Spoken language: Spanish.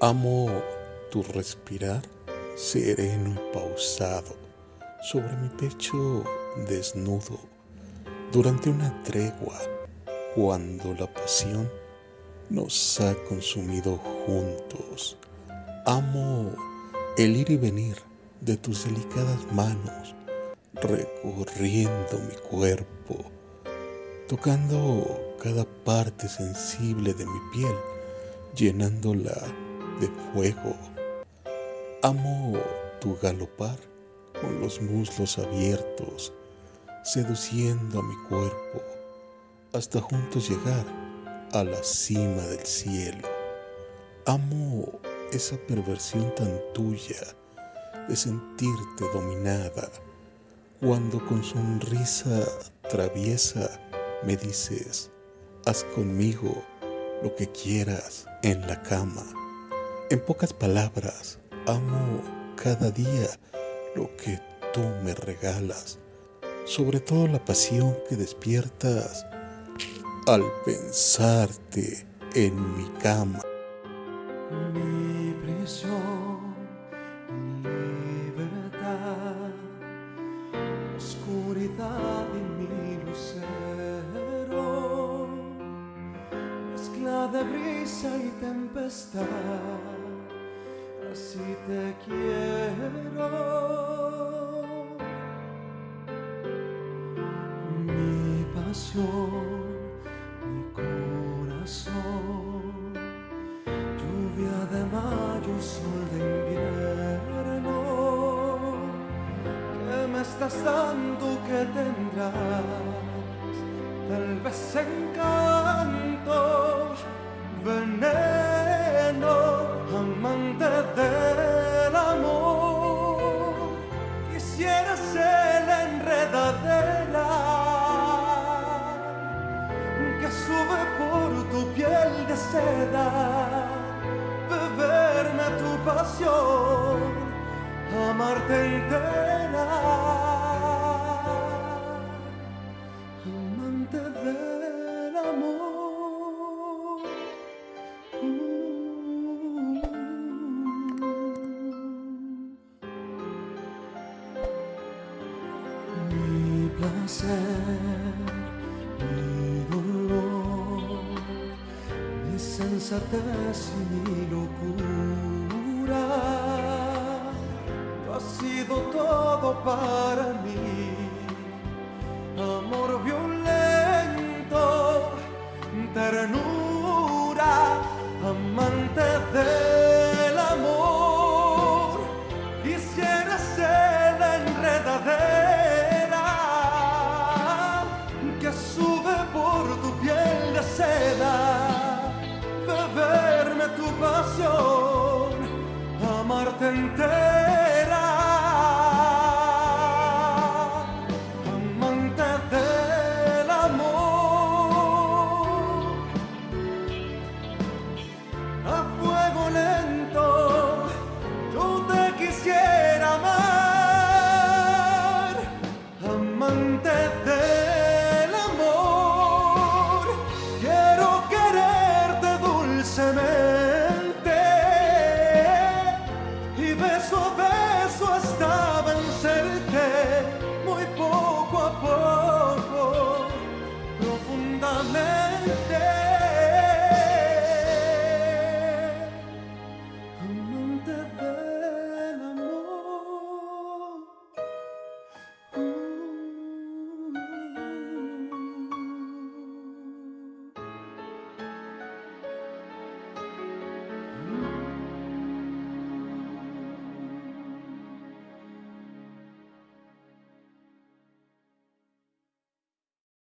Amo tu respirar sereno y pausado sobre mi pecho desnudo durante una tregua cuando la pasión nos ha consumido juntos. Amo el ir y venir de tus delicadas manos recorriendo mi cuerpo, tocando cada parte sensible de mi piel, llenándola de fuego. Amo tu galopar con los muslos abiertos, seduciendo a mi cuerpo, hasta juntos llegar a la cima del cielo. Amo esa perversión tan tuya de sentirte dominada cuando con sonrisa traviesa me dices, haz conmigo lo que quieras en la cama. En pocas palabras, amo cada día lo que tú me regalas, sobre todo la pasión que despiertas al pensarte en mi cama. Mi prisión, libertad, oscuridad y mi lucero, mezcla de brisa y tempestad, así te quiero. Mi pasión, mi corazón lluvia de mayo, sol de invierno, que me estás dando que tendrás, tal vez encanto, la enredadera que sube por tu piel de seda, beberme tu pasión, amarte entera, placer, mi dolor, mi sensatez y mi locura. Tú has sido todo para mí, amarte entera, amante del amor, a fuego lento, yo te quisiera amar, amante del amor, quiero quererte dulcemente.